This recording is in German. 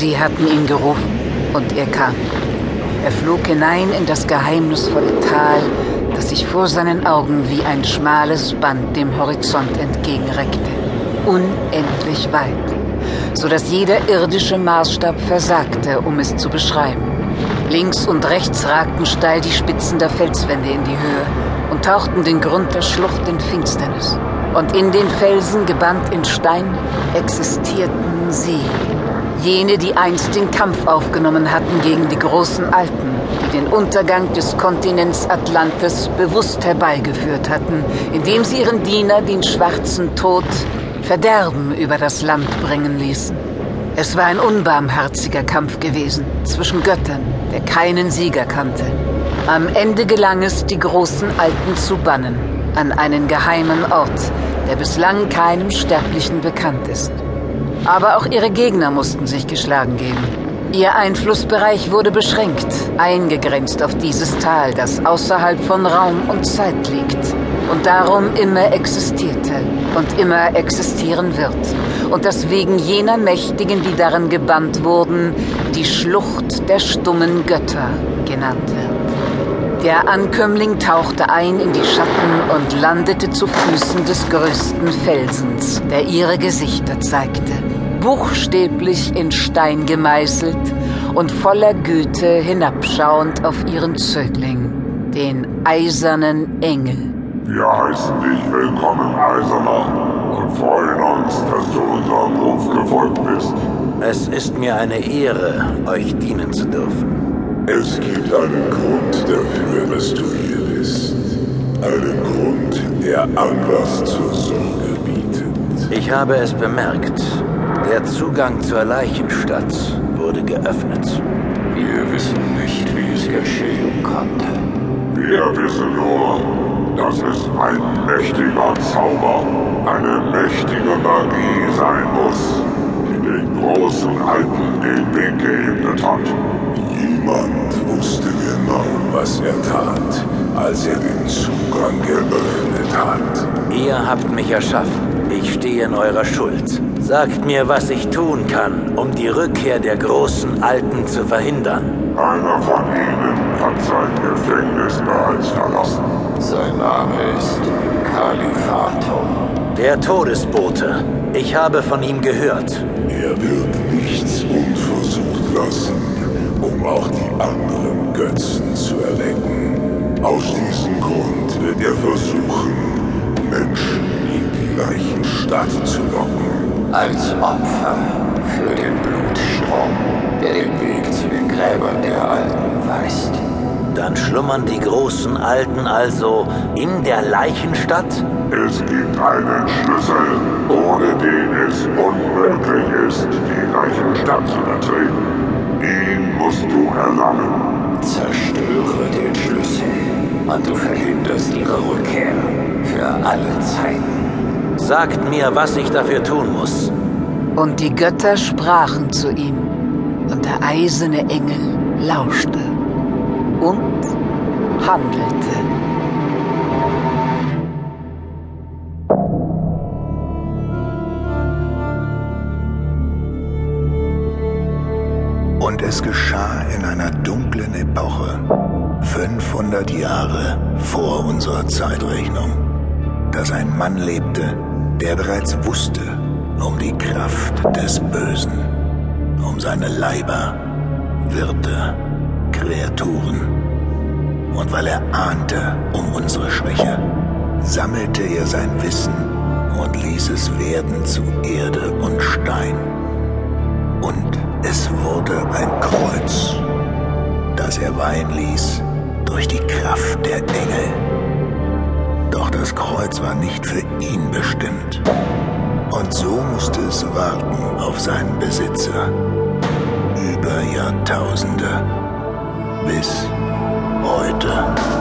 Sie hatten ihn gerufen und er kam. Er flog hinein in das geheimnisvolle Tal, das sich vor seinen Augen wie ein schmales Band dem Horizont entgegenreckte. Unendlich weit, so dass jeder irdische Maßstab versagte, um es zu beschreiben. Links und rechts ragten steil die Spitzen der Felswände in die Höhe und tauchten den Grund der Schlucht in Finsternis. Und in den Felsen, gebannt in Stein, existierten sie. Jene, die einst den Kampf aufgenommen hatten gegen die großen Alten, die den Untergang des Kontinents Atlantis bewusst herbeigeführt hatten, indem sie ihren Diener den schwarzen Tod Verderben über das Land bringen ließen. Es war ein unbarmherziger Kampf gewesen zwischen Göttern, der keinen Sieger kannte. Am Ende gelang es, die großen Alten zu bannen, an einen geheimen Ort, der bislang keinem Sterblichen bekannt ist. Aber auch ihre Gegner mussten sich geschlagen geben. Ihr Einflussbereich wurde beschränkt, eingegrenzt auf dieses Tal, das außerhalb von Raum und Zeit liegt und darum immer existierte und immer existieren wird und das wegen jener Mächtigen, die darin gebannt wurden, die Schlucht der stummen Götter genannt wird. Der Ankömmling tauchte ein in die Schatten und landete zu Füßen des größten Felsens, der ihre Gesichter zeigte, buchstäblich in Stein gemeißelt und voller Güte hinabschauend auf ihren Zögling, den eisernen Engel. Wir heißen dich willkommen, Eiserner, und freuen uns, dass du unserem Ruf gefolgt bist. Es ist mir eine Ehre, euch dienen zu dürfen. Es gibt einen Grund dafür, dass du hier bist. Einen Grund, der Anlass zur Sorge bietet. Ich habe es bemerkt. Der Zugang zur Leichenstadt wurde geöffnet. Wir wissen nicht, wie es geschehen konnte. Wir wissen nur, dass es ein mächtiger Zauber, eine mächtige Magie sein muss, die den großen Alten den Weg geebnet hat. Niemand wusste genau, was er tat, als er den Zugang geöffnet hat. Ihr habt mich erschaffen. Ich stehe in eurer Schuld. Sagt mir, was ich tun kann, um die Rückkehr der großen Alten zu verhindern. Einer von ihnen hat sein Gefängnis bereits verlassen. Sein Name ist Kalifato. Der Todesbote. Ich habe von ihm gehört. Er wird nichts unversucht lassen, um auch die anderen Götzen zu erwecken. Aus diesem Grund wird er versuchen, Menschen in die Leichenstadt zu locken. Als Opfer für den Blutstrom, der den Weg zu den Gräbern der Alten weist. Dann schlummern die großen Alten also in der Leichenstadt? Es gibt einen Schlüssel, ohne den es unmöglich ist, die Leichenstadt zu betreten. Musst du erlangen. Zerstöre den Schlüssel und du verhinderst ihre Rückkehr für alle Zeiten. Sagt mir, was ich dafür tun muss. Und die Götter sprachen zu ihm, und der eiserne Engel lauschte und handelte. Es geschah in einer dunklen Epoche, 500 Jahre vor unserer Zeitrechnung, dass ein Mann lebte, der bereits wusste um die Kraft des Bösen, um seine Leiber, Wirte, Kreaturen. Und weil er ahnte um unsere Schwäche, sammelte er sein Wissen und ließ es werden zu Erde und Stein. Und es wurde ein Kreuz, das er weihen ließ durch die Kraft der Engel. Doch das Kreuz war nicht für ihn bestimmt. Und so musste es warten auf seinen Besitzer. Über Jahrtausende. Bis heute.